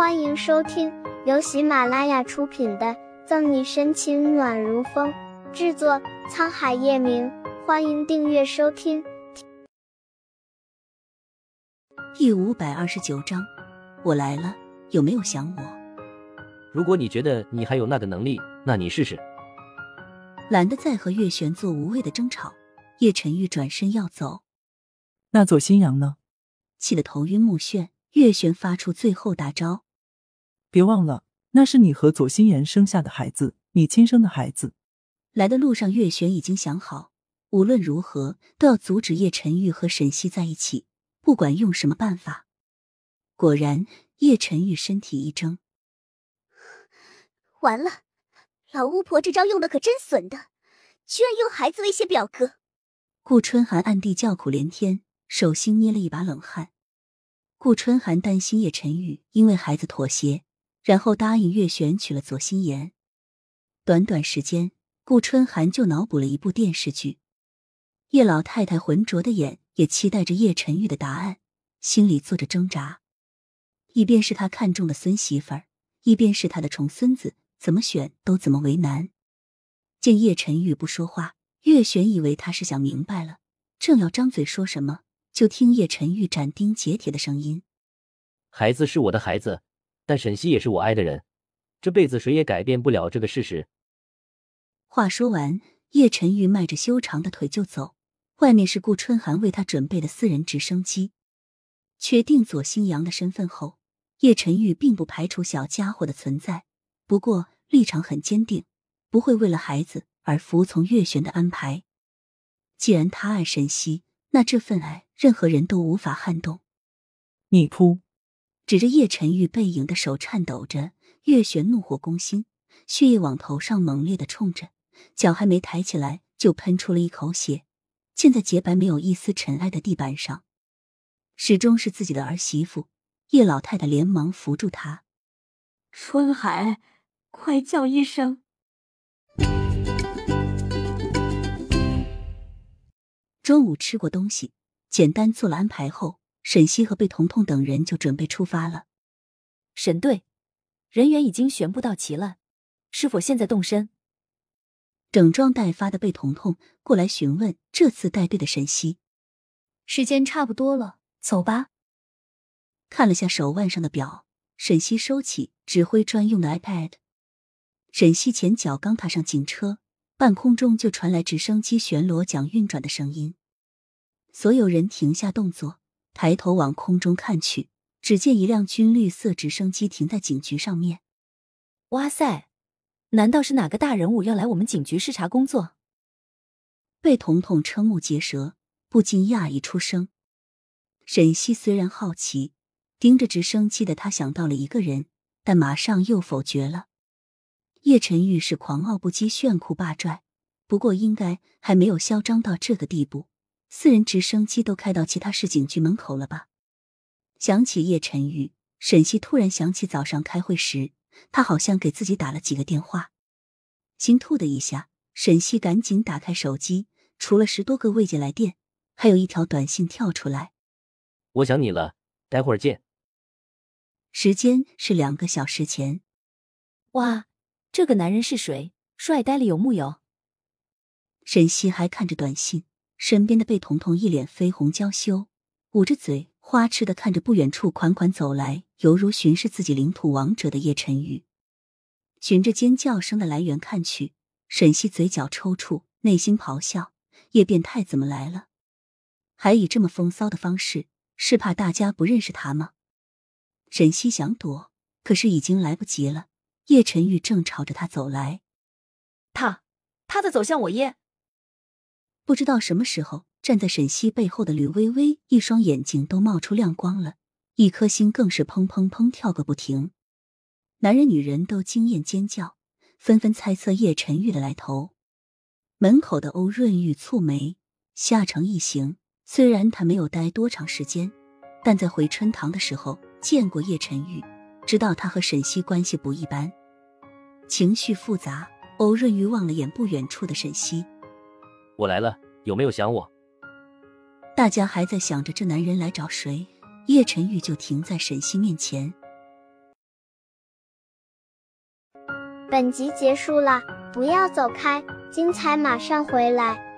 欢迎收听由喜马拉雅出品的《赠你深情暖如风》，制作沧海夜明。欢迎订阅收听。第五百二十九章，我来了，有没有想我？如果你觉得你还有那个能力，那你试试。懒得再和月璇做无谓的争吵，叶晨玉转身要走。那左新阳呢？气得头晕目眩，月璇发出最后大招：“别忘了，那是你和左心言生下的孩子，你亲生的孩子。”来的路上，月璇已经想好，无论如何都要阻止叶晨玉和沈西在一起，不管用什么办法。果然，叶晨玉身体一怔：“完了，老巫婆这招用的可真损的，居然用孩子威胁表哥。”顾春寒暗地叫苦连天。手心捏了一把冷汗，顾春寒担心叶晨玉因为孩子妥协，然后答应月璇娶了左心言。短短时间，顾春寒就脑补了一部电视剧。叶老太太浑浊的眼也期待着叶晨玉的答案，心里做着挣扎。一边是他看中的孙媳妇儿，一边是他的重孙子，怎么选都怎么为难。见叶晨玉不说话，月璇以为他是想明白了，正要张嘴说什么。就听叶晨玉斩钉截铁的声音：“孩子是我的孩子，但沈西也是我爱的人，这辈子谁也改变不了这个事实。”话说完，叶晨玉迈着修长的腿就走。外面是顾春寒为他准备的私人直升机。确定左新阳的身份后，叶晨玉并不排除小家伙的存在，不过立场很坚定，不会为了孩子而服从月璇的安排。既然他爱沈西。那这份爱，任何人都无法撼动。你扑！指着叶晨玉背影的手颤抖着，月璇怒火攻心，血液往头上猛烈的冲着，脚还没抬起来就喷出了一口血，溅在洁白没有一丝尘埃的地板上。始终是自己的儿媳妇，叶老太太连忙扶住她。春海，快叫医生！中午吃过东西，简单做了安排后，沈西和贝彤彤等人就准备出发了。沈队，人员已经全部到齐了，是否现在动身？整装待发的贝彤彤过来询问这次带队的沈西。时间差不多了，走吧。看了下手腕上的表，沈西收起指挥专用的 iPad。沈西前脚刚踏上警车，半空中就传来直升机旋螺桨运转的声音。所有人停下动作，抬头往空中看去，只见一辆军绿色直升机停在警局上面。哇塞，难道是哪个大人物要来我们警局视察工作？贝彤彤瞠目结舌，不禁讶异出声。沈西虽然好奇，盯着直升机的他想到了一个人，但马上又否决了。叶晨玉是狂傲不羁、炫酷霸拽，不过应该还没有嚣张到这个地步。私人直升机都开到其他市警局门口了吧？想起叶晨玉，沈西突然想起早上开会时，他好像给自己打了几个电话，心突的一下。沈西赶紧打开手机，除了十多个未接来电，还有一条短信跳出来：“我想你了，待会儿见。”时间是两个小时前。哇，这个男人是谁？帅呆了有木有？沈西还看着短信。身边的贝彤彤一脸绯红娇羞，捂着嘴，花痴的看着不远处款款走来，犹如巡视自己领土王者的叶晨玉。循着尖叫声的来源看去，沈西嘴角抽搐，内心咆哮：叶变态怎么来了？还以这么风骚的方式，是怕大家不认识他吗？沈西想躲，可是已经来不及了。叶晨玉正朝着他走来，他，他在走向我耶。不知道什么时候，站在沈西背后的吕微微一双眼睛都冒出亮光了，一颗心更是砰砰砰跳个不停。男人、女人都惊艳尖叫，纷纷猜测叶晨玉的来头。门口的欧润玉蹙眉，夏城一行虽然他没有待多长时间，但在回春堂的时候见过叶晨玉，知道他和沈西关系不一般。情绪复杂，欧润玉望了眼不远处的沈西。我来了，有没有想我？大家还在想着这男人来找谁，叶晨玉就停在沈西面前。本集结束了，不要走开，精彩马上回来。